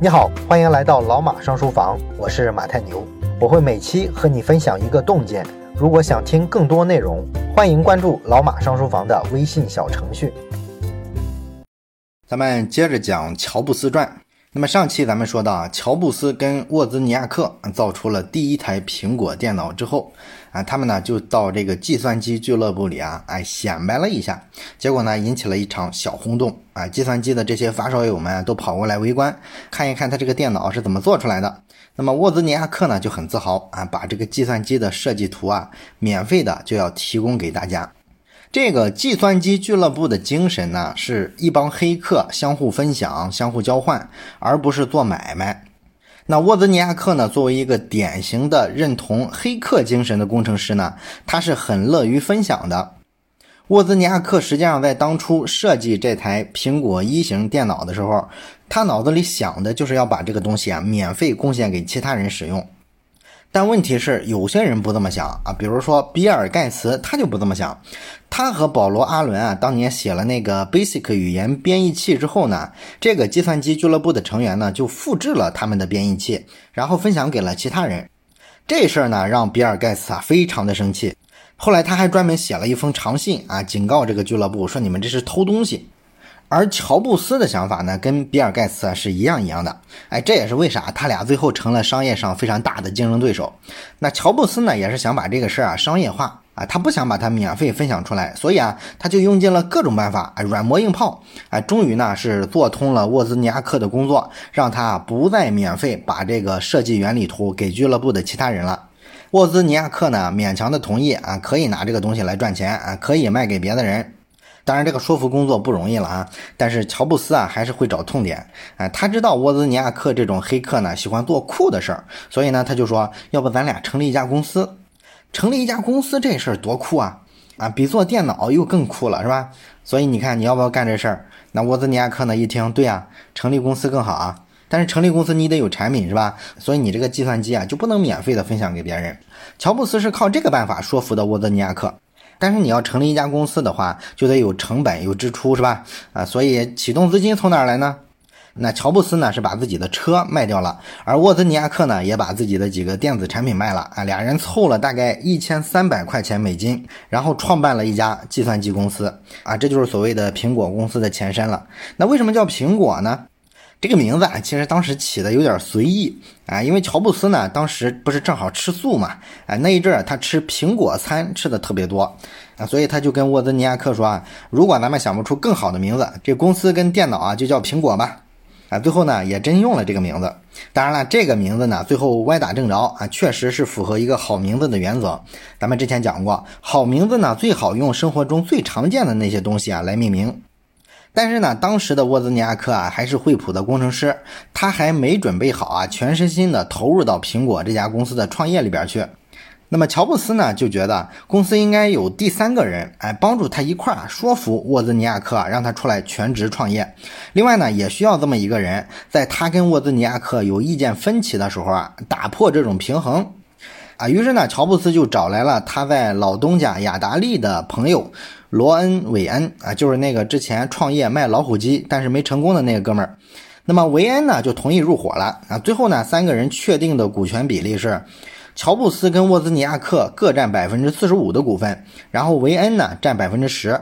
你好，欢迎来到老马上书房，我是马太牛，我会每期和你分享一个洞见。如果想听更多内容，欢迎关注老马上书房的微信小程序。咱们接着讲乔布斯传。那么上期咱们说到啊，乔布斯跟沃兹尼亚克造出了第一台苹果电脑之后啊，他们呢就到这个计算机俱乐部里啊，哎显摆了一下，结果呢引起了一场小轰动啊，计算机的这些发烧友们都跑过来围观，看一看他这个电脑是怎么做出来的。那么沃兹尼亚克呢就很自豪啊，把这个计算机的设计图啊，免费的就要提供给大家。这个计算机俱乐部的精神呢，是一帮黑客相互分享、相互交换，而不是做买卖。那沃兹尼亚克呢，作为一个典型的认同黑客精神的工程师呢，他是很乐于分享的。沃兹尼亚克实际上在当初设计这台苹果一型电脑的时候，他脑子里想的就是要把这个东西啊免费贡献给其他人使用。但问题是，有些人不这么想啊，比如说比尔盖茨，他就不这么想。他和保罗阿伦啊，当年写了那个 Basic 语言编译器之后呢，这个计算机俱乐部的成员呢，就复制了他们的编译器，然后分享给了其他人。这事儿呢，让比尔盖茨啊非常的生气。后来他还专门写了一封长信啊，警告这个俱乐部说：“你们这是偷东西。”而乔布斯的想法呢，跟比尔盖茨啊是一样一样的，哎，这也是为啥他俩最后成了商业上非常大的竞争对手。那乔布斯呢，也是想把这个事儿啊商业化啊，他不想把它免费分享出来，所以啊，他就用尽了各种办法，啊，软磨硬泡，啊，终于呢是做通了沃兹尼亚克的工作，让他不再免费把这个设计原理图给俱乐部的其他人了。沃兹尼亚克呢勉强的同意啊，可以拿这个东西来赚钱啊，可以卖给别的人。当然，这个说服工作不容易了啊！但是乔布斯啊，还是会找痛点。哎，他知道沃兹尼亚克这种黑客呢，喜欢做酷的事儿，所以呢，他就说，要不咱俩成立一家公司？成立一家公司这事儿多酷啊！啊，比做电脑又更酷了，是吧？所以你看，你要不要干这事儿？那沃兹尼亚克呢？一听，对呀，成立公司更好啊！但是成立公司你得有产品，是吧？所以你这个计算机啊，就不能免费的分享给别人。乔布斯是靠这个办法说服的沃兹尼亚克。但是你要成立一家公司的话，就得有成本有支出，是吧？啊，所以启动资金从哪儿来呢？那乔布斯呢是把自己的车卖掉了，而沃兹尼亚克呢也把自己的几个电子产品卖了啊，俩人凑了大概一千三百块钱美金，然后创办了一家计算机公司啊，这就是所谓的苹果公司的前身了。那为什么叫苹果呢？这个名字啊，其实当时起的有点随意啊，因为乔布斯呢，当时不是正好吃素嘛，啊，那一阵儿他吃苹果餐吃的特别多啊，所以他就跟沃兹尼亚克说啊，如果咱们想不出更好的名字，这公司跟电脑啊就叫苹果吧，啊，最后呢也真用了这个名字。当然了，这个名字呢最后歪打正着啊，确实是符合一个好名字的原则。咱们之前讲过，好名字呢最好用生活中最常见的那些东西啊来命名。但是呢，当时的沃兹尼亚克啊，还是惠普的工程师，他还没准备好啊，全身心的投入到苹果这家公司的创业里边去。那么乔布斯呢，就觉得公司应该有第三个人，哎，帮助他一块儿说服沃兹尼亚克，让他出来全职创业。另外呢，也需要这么一个人，在他跟沃兹尼亚克有意见分歧的时候啊，打破这种平衡。啊，于是呢，乔布斯就找来了他在老东家雅达利的朋友罗恩·韦恩啊，就是那个之前创业卖老虎机但是没成功的那个哥们儿。那么韦恩呢就同意入伙了啊。最后呢，三个人确定的股权比例是，乔布斯跟沃兹尼亚克各占百分之四十五的股份，然后韦恩呢占百分之十。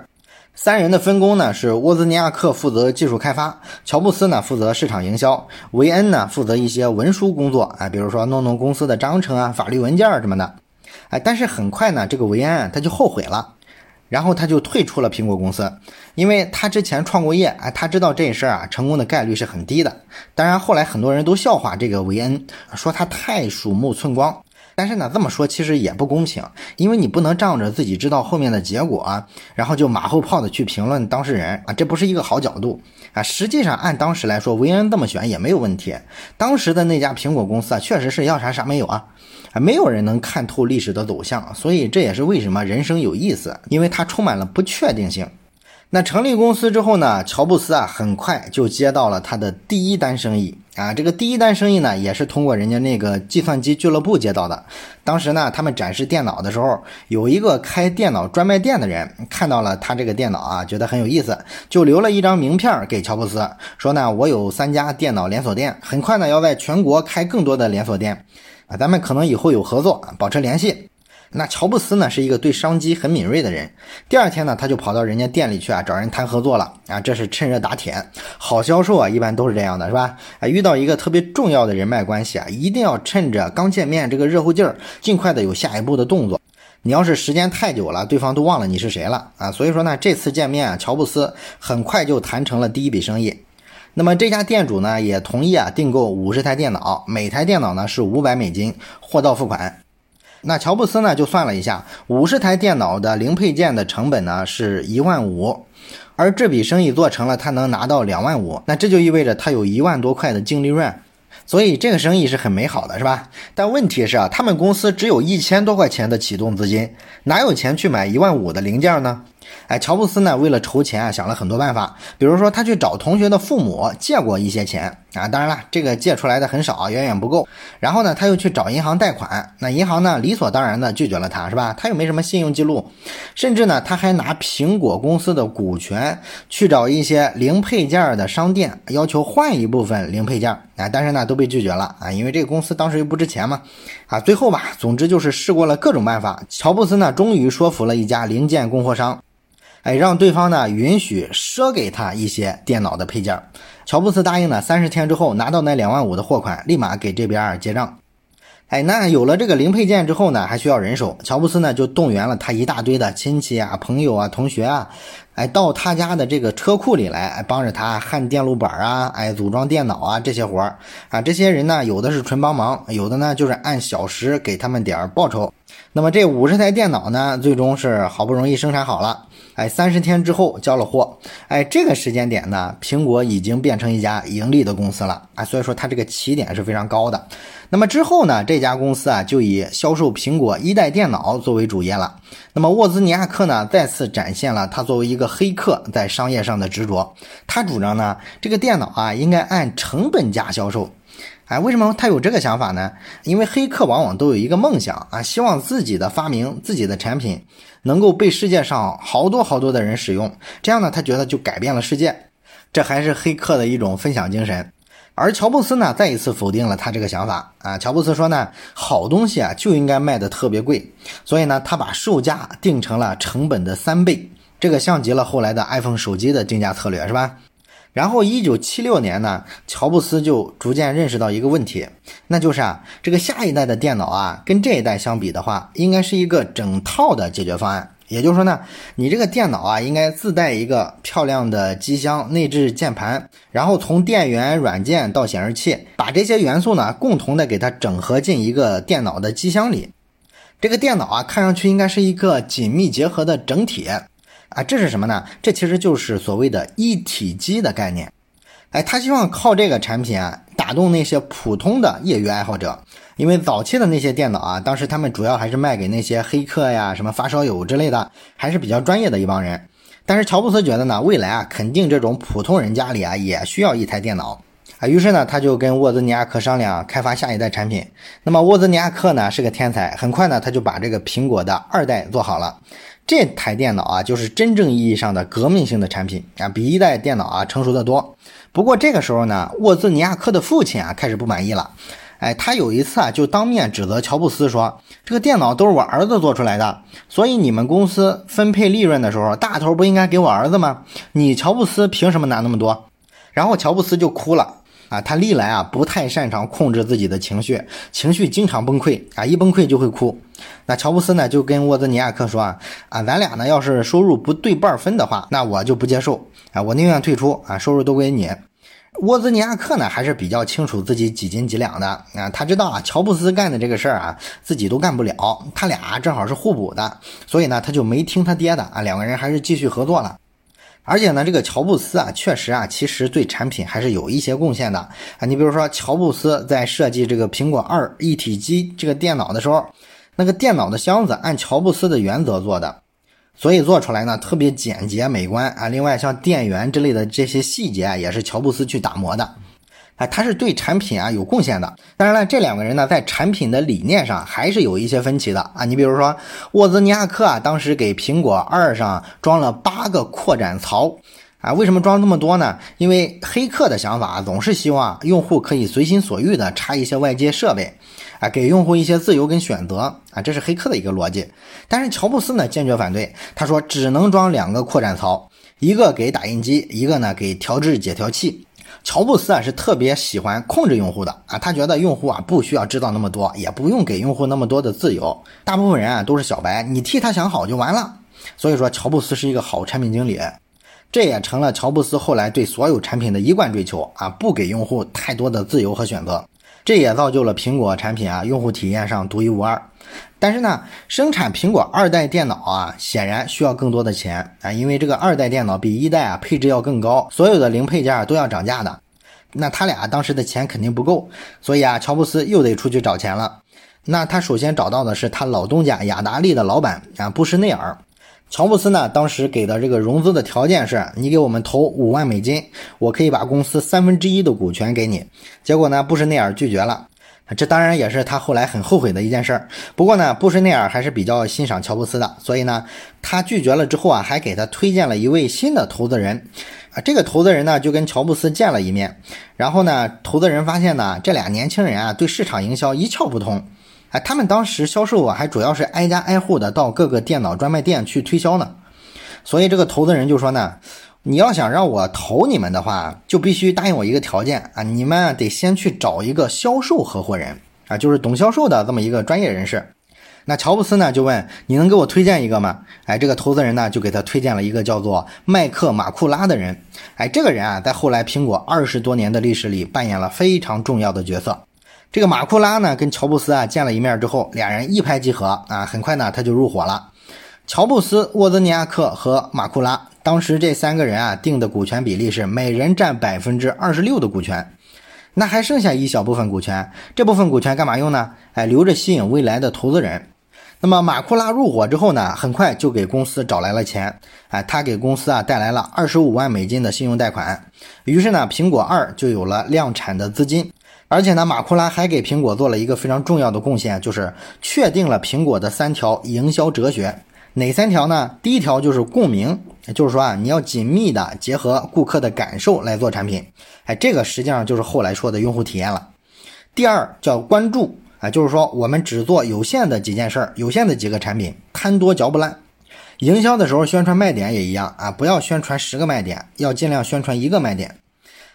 三人的分工呢是沃兹尼亚克负责技术开发，乔布斯呢负责市场营销，维恩呢负责一些文书工作，啊，比如说弄弄公司的章程啊、法律文件什么的，哎，但是很快呢，这个维恩他就后悔了，然后他就退出了苹果公司，因为他之前创过业，哎，他知道这事儿啊成功的概率是很低的。当然后来很多人都笑话这个维恩，说他太鼠目寸光。但是呢，这么说其实也不公平，因为你不能仗着自己知道后面的结果，然后就马后炮的去评论当事人啊，这不是一个好角度啊。实际上，按当时来说，维恩这么选也没有问题。当时的那家苹果公司啊，确实是要啥啥没有啊，啊，没有人能看透历史的走向，所以这也是为什么人生有意思，因为它充满了不确定性。那成立公司之后呢，乔布斯啊很快就接到了他的第一单生意啊。这个第一单生意呢，也是通过人家那个计算机俱乐部接到的。当时呢，他们展示电脑的时候，有一个开电脑专卖店的人看到了他这个电脑啊，觉得很有意思，就留了一张名片给乔布斯，说呢，我有三家电脑连锁店，很快呢要在全国开更多的连锁店啊，咱们可能以后有合作，保持联系。那乔布斯呢是一个对商机很敏锐的人。第二天呢，他就跑到人家店里去啊，找人谈合作了啊。这是趁热打铁，好销售啊，一般都是这样的，是吧？啊，遇到一个特别重要的人脉关系啊，一定要趁着刚见面这个热乎劲儿，尽快的有下一步的动作。你要是时间太久了，对方都忘了你是谁了啊。所以说呢，这次见面啊，乔布斯很快就谈成了第一笔生意。那么这家店主呢，也同意啊订购五十台电脑，每台电脑呢是五百美金，货到付款。那乔布斯呢，就算了一下，五十台电脑的零配件的成本呢是一万五，而这笔生意做成了，他能拿到两万五，那这就意味着他有一万多块的净利润，所以这个生意是很美好的，是吧？但问题是啊，他们公司只有一千多块钱的启动资金，哪有钱去买一万五的零件呢？哎，乔布斯呢，为了筹钱啊，想了很多办法。比如说，他去找同学的父母借过一些钱啊，当然了，这个借出来的很少，远远不够。然后呢，他又去找银行贷款，那银行呢，理所当然的拒绝了他，是吧？他又没什么信用记录，甚至呢，他还拿苹果公司的股权去找一些零配件的商店，要求换一部分零配件啊，但是呢，都被拒绝了啊，因为这个公司当时又不值钱嘛。啊，最后吧，总之就是试过了各种办法，乔布斯呢，终于说服了一家零件供货商。哎，让对方呢允许赊给他一些电脑的配件，乔布斯答应了，三十天之后拿到那两万五的货款，立马给这边结账。哎，那有了这个零配件之后呢，还需要人手，乔布斯呢就动员了他一大堆的亲戚啊、朋友啊、同学啊，哎，到他家的这个车库里来，哎，帮着他焊电路板啊，哎，组装电脑啊这些活儿啊。这些人呢，有的是纯帮忙，有的呢就是按小时给他们点儿报酬。那么这五十台电脑呢，最终是好不容易生产好了。哎，三十天之后交了货，哎，这个时间点呢，苹果已经变成一家盈利的公司了啊，所以说它这个起点是非常高的。那么之后呢，这家公司啊就以销售苹果一代电脑作为主业了。那么沃兹尼亚克呢，再次展现了他作为一个黑客在商业上的执着。他主张呢，这个电脑啊应该按成本价销售。哎，为什么他有这个想法呢？因为黑客往往都有一个梦想啊，希望自己的发明、自己的产品能够被世界上好多好多的人使用，这样呢，他觉得就改变了世界。这还是黑客的一种分享精神。而乔布斯呢，再一次否定了他这个想法啊。乔布斯说呢，好东西啊就应该卖的特别贵，所以呢，他把售价定成了成本的三倍，这个像极了后来的 iPhone 手机的定价策略，是吧？然后，一九七六年呢，乔布斯就逐渐认识到一个问题，那就是啊，这个下一代的电脑啊，跟这一代相比的话，应该是一个整套的解决方案。也就是说呢，你这个电脑啊，应该自带一个漂亮的机箱、内置键盘，然后从电源、软件到显示器，把这些元素呢，共同的给它整合进一个电脑的机箱里。这个电脑啊，看上去应该是一个紧密结合的整体。啊，这是什么呢？这其实就是所谓的一体机的概念。哎，他希望靠这个产品啊，打动那些普通的业余爱好者。因为早期的那些电脑啊，当时他们主要还是卖给那些黑客呀、什么发烧友之类的，还是比较专业的一帮人。但是乔布斯觉得呢，未来啊，肯定这种普通人家里啊，也需要一台电脑啊。于是呢，他就跟沃兹尼亚克商量开发下一代产品。那么沃兹尼亚克呢，是个天才，很快呢，他就把这个苹果的二代做好了。这台电脑啊，就是真正意义上的革命性的产品啊，比一代电脑啊成熟的多。不过这个时候呢，沃兹尼亚克的父亲啊开始不满意了，哎，他有一次啊就当面指责乔布斯说：“这个电脑都是我儿子做出来的，所以你们公司分配利润的时候，大头不应该给我儿子吗？你乔布斯凭什么拿那么多？”然后乔布斯就哭了。啊，他历来啊不太擅长控制自己的情绪，情绪经常崩溃啊，一崩溃就会哭。那乔布斯呢就跟沃兹尼亚克说啊，啊，咱俩呢要是收入不对半分的话，那我就不接受啊，我宁愿退出啊，收入都归你。沃兹尼亚克呢还是比较清楚自己几斤几两的啊，他知道啊乔布斯干的这个事儿啊自己都干不了，他俩正好是互补的，所以呢他就没听他爹的啊，两个人还是继续合作了。而且呢，这个乔布斯啊，确实啊，其实对产品还是有一些贡献的啊。你比如说，乔布斯在设计这个苹果二一体机这个电脑的时候，那个电脑的箱子按乔布斯的原则做的，所以做出来呢特别简洁美观啊。另外像电源之类的这些细节啊，也是乔布斯去打磨的。啊，他是对产品啊有贡献的。当然了，这两个人呢，在产品的理念上还是有一些分歧的啊。你比如说，沃兹尼亚克啊，当时给苹果二上装了八个扩展槽啊，为什么装这么多呢？因为黑客的想法总是希望用户可以随心所欲的插一些外接设备给用户一些自由跟选择啊，这是黑客的一个逻辑。但是乔布斯呢，坚决反对，他说只能装两个扩展槽，一个给打印机，一个呢给调制解调器。乔布斯啊是特别喜欢控制用户的啊，他觉得用户啊不需要知道那么多，也不用给用户那么多的自由。大部分人啊都是小白，你替他想好就完了。所以说，乔布斯是一个好产品经理，这也成了乔布斯后来对所有产品的一贯追求啊，不给用户太多的自由和选择。这也造就了苹果产品啊用户体验上独一无二。但是呢，生产苹果二代电脑啊，显然需要更多的钱啊，因为这个二代电脑比一代啊配置要更高，所有的零配件都要涨价的。那他俩当时的钱肯定不够，所以啊，乔布斯又得出去找钱了。那他首先找到的是他老东家雅达利的老板啊，布什内尔。乔布斯呢，当时给的这个融资的条件是，你给我们投五万美金，我可以把公司三分之一的股权给你。结果呢，布什内尔拒绝了，这当然也是他后来很后悔的一件事儿。不过呢，布什内尔还是比较欣赏乔布斯的，所以呢，他拒绝了之后啊，还给他推荐了一位新的投资人。啊，这个投资人呢，就跟乔布斯见了一面，然后呢，投资人发现呢，这俩年轻人啊，对市场营销一窍不通。哎，他们当时销售啊，还主要是挨家挨户的到各个电脑专卖店去推销呢。所以这个投资人就说呢，你要想让我投你们的话，就必须答应我一个条件啊，你们得先去找一个销售合伙人啊，就是懂销售的这么一个专业人士。那乔布斯呢就问，你能给我推荐一个吗？哎，这个投资人呢就给他推荐了一个叫做麦克马库拉的人。哎，这个人啊，在后来苹果二十多年的历史里扮演了非常重要的角色。这个马库拉呢，跟乔布斯啊见了一面之后，俩人一拍即合啊，很快呢他就入伙了。乔布斯、沃兹尼亚克和马库拉，当时这三个人啊定的股权比例是每人占百分之二十六的股权，那还剩下一小部分股权，这部分股权干嘛用呢？哎，留着吸引未来的投资人。那么马库拉入伙之后呢，很快就给公司找来了钱，哎，他给公司啊带来了二十五万美金的信用贷款，于是呢，苹果二就有了量产的资金。而且呢，马库拉还给苹果做了一个非常重要的贡献，就是确定了苹果的三条营销哲学。哪三条呢？第一条就是共鸣，就是说啊，你要紧密的结合顾客的感受来做产品。哎，这个实际上就是后来说的用户体验了。第二叫关注，啊，就是说我们只做有限的几件事儿，有限的几个产品，贪多嚼不烂。营销的时候宣传卖点也一样啊，不要宣传十个卖点，要尽量宣传一个卖点。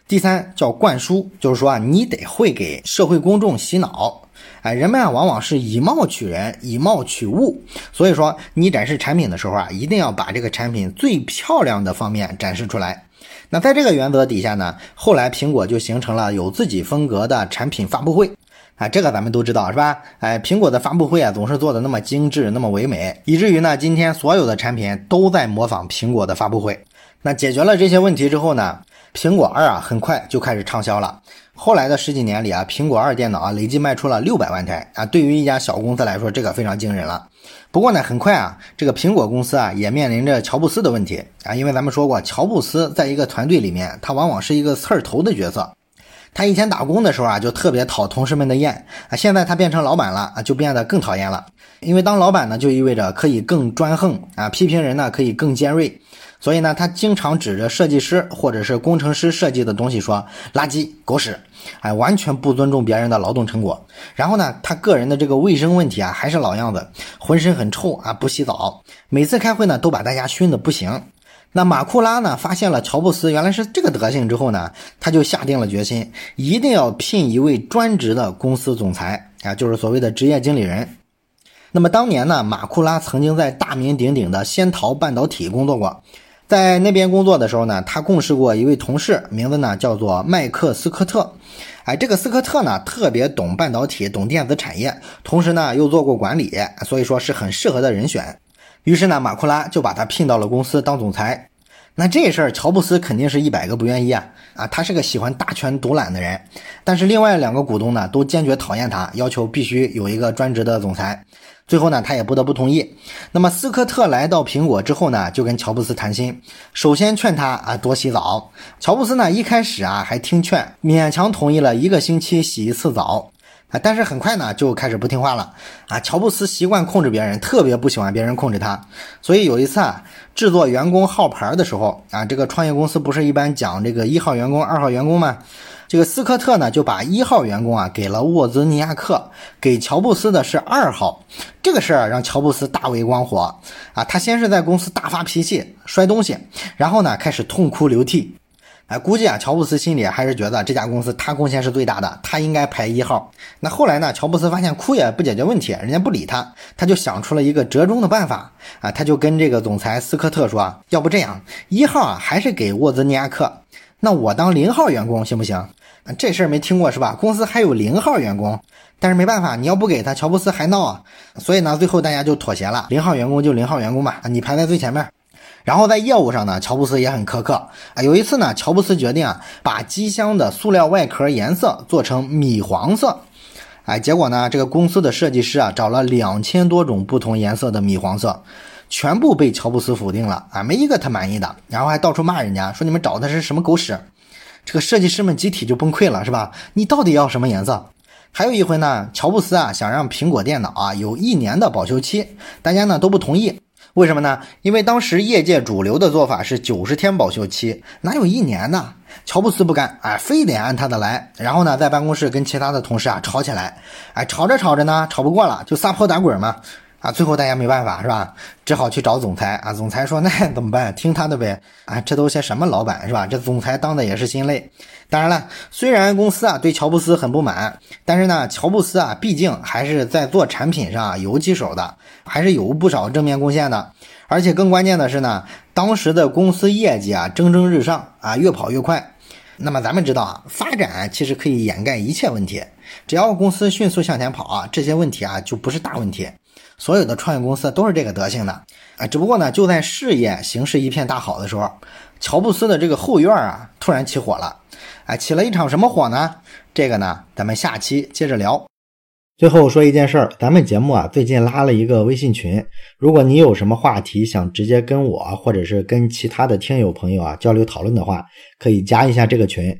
第三叫灌输，就是说啊，你得会给社会公众洗脑，哎，人们啊往往是以貌取人，以貌取物，所以说你展示产品的时候啊，一定要把这个产品最漂亮的方面展示出来。那在这个原则底下呢，后来苹果就形成了有自己风格的产品发布会，啊，这个咱们都知道是吧？哎，苹果的发布会啊总是做的那么精致，那么唯美，以至于呢，今天所有的产品都在模仿苹果的发布会。那解决了这些问题之后呢？苹果二啊，很快就开始畅销了。后来的十几年里啊，苹果二电脑啊，累计卖出了六百万台啊。对于一家小公司来说，这个非常惊人了。不过呢，很快啊，这个苹果公司啊，也面临着乔布斯的问题啊。因为咱们说过，乔布斯在一个团队里面，他往往是一个刺儿头的角色。他以前打工的时候啊，就特别讨同事们的厌啊。现在他变成老板了啊，就变得更讨厌了。因为当老板呢，就意味着可以更专横啊，批评人呢可以更尖锐。所以呢，他经常指着设计师或者是工程师设计的东西说垃圾、狗屎，哎，完全不尊重别人的劳动成果。然后呢，他个人的这个卫生问题啊，还是老样子，浑身很臭啊，不洗澡。每次开会呢，都把大家熏得不行。那马库拉呢，发现了乔布斯原来是这个德行之后呢，他就下定了决心，一定要聘一位专职的公司总裁啊，就是所谓的职业经理人。那么当年呢，马库拉曾经在大名鼎鼎的仙桃半导体工作过。在那边工作的时候呢，他共事过一位同事，名字呢叫做麦克斯科特。哎，这个斯科特呢特别懂半导体，懂电子产业，同时呢又做过管理，所以说是很适合的人选。于是呢，马库拉就把他聘到了公司当总裁。那这事儿，乔布斯肯定是一百个不愿意啊！啊，他是个喜欢大权独揽的人，但是另外两个股东呢，都坚决讨厌他，要求必须有一个专职的总裁。最后呢，他也不得不同意。那么斯科特来到苹果之后呢，就跟乔布斯谈心，首先劝他啊多洗澡。乔布斯呢一开始啊还听劝，勉强同意了一个星期洗一次澡啊，但是很快呢就开始不听话了啊。乔布斯习惯控制别人，特别不喜欢别人控制他，所以有一次啊制作员工号牌的时候啊，这个创业公司不是一般讲这个一号员工、二号员工吗？这个斯科特呢，就把一号员工啊给了沃兹尼亚克，给乔布斯的是二号。这个事儿让乔布斯大为光火啊！他先是在公司大发脾气，摔东西，然后呢开始痛哭流涕。哎，估计啊，乔布斯心里还是觉得这家公司他贡献是最大的，他应该排一号。那后来呢，乔布斯发现哭也不解决问题，人家不理他，他就想出了一个折中的办法啊！他就跟这个总裁斯科特说：“要不这样，一号啊还是给沃兹尼亚克，那我当零号员工行不行？”这事儿没听过是吧？公司还有零号员工，但是没办法，你要不给他，乔布斯还闹啊。所以呢，最后大家就妥协了，零号员工就零号员工吧，你排在最前面。然后在业务上呢，乔布斯也很苛刻啊。有一次呢，乔布斯决定啊，把机箱的塑料外壳颜色做成米黄色，哎，结果呢，这个公司的设计师啊，找了两千多种不同颜色的米黄色，全部被乔布斯否定了啊，没一个他满意的，然后还到处骂人家，说你们找的是什么狗屎。这个设计师们集体就崩溃了，是吧？你到底要什么颜色？还有一回呢，乔布斯啊想让苹果电脑啊有一年的保修期，大家呢都不同意。为什么呢？因为当时业界主流的做法是九十天保修期，哪有一年呢？乔布斯不干，哎，非得按他的来。然后呢，在办公室跟其他的同事啊吵起来，哎，吵着吵着呢，吵不过了，就撒泼打滚嘛。啊，最后大家没办法是吧？只好去找总裁啊。总裁说：“那怎么办？听他的呗。”啊，这都些什么老板是吧？这总裁当的也是心累。当然了，虽然公司啊对乔布斯很不满，但是呢，乔布斯啊毕竟还是在做产品上有几手的，还是有不少正面贡献的。而且更关键的是呢，当时的公司业绩啊蒸蒸日上啊，越跑越快。那么咱们知道啊，发展其实可以掩盖一切问题，只要公司迅速向前跑啊，这些问题啊就不是大问题。所有的创业公司都是这个德行的啊，只不过呢，就在事业形势一片大好的时候，乔布斯的这个后院啊突然起火了，哎，起了一场什么火呢？这个呢，咱们下期接着聊。最后说一件事儿，咱们节目啊最近拉了一个微信群，如果你有什么话题想直接跟我或者是跟其他的听友朋友啊交流讨论的话，可以加一下这个群。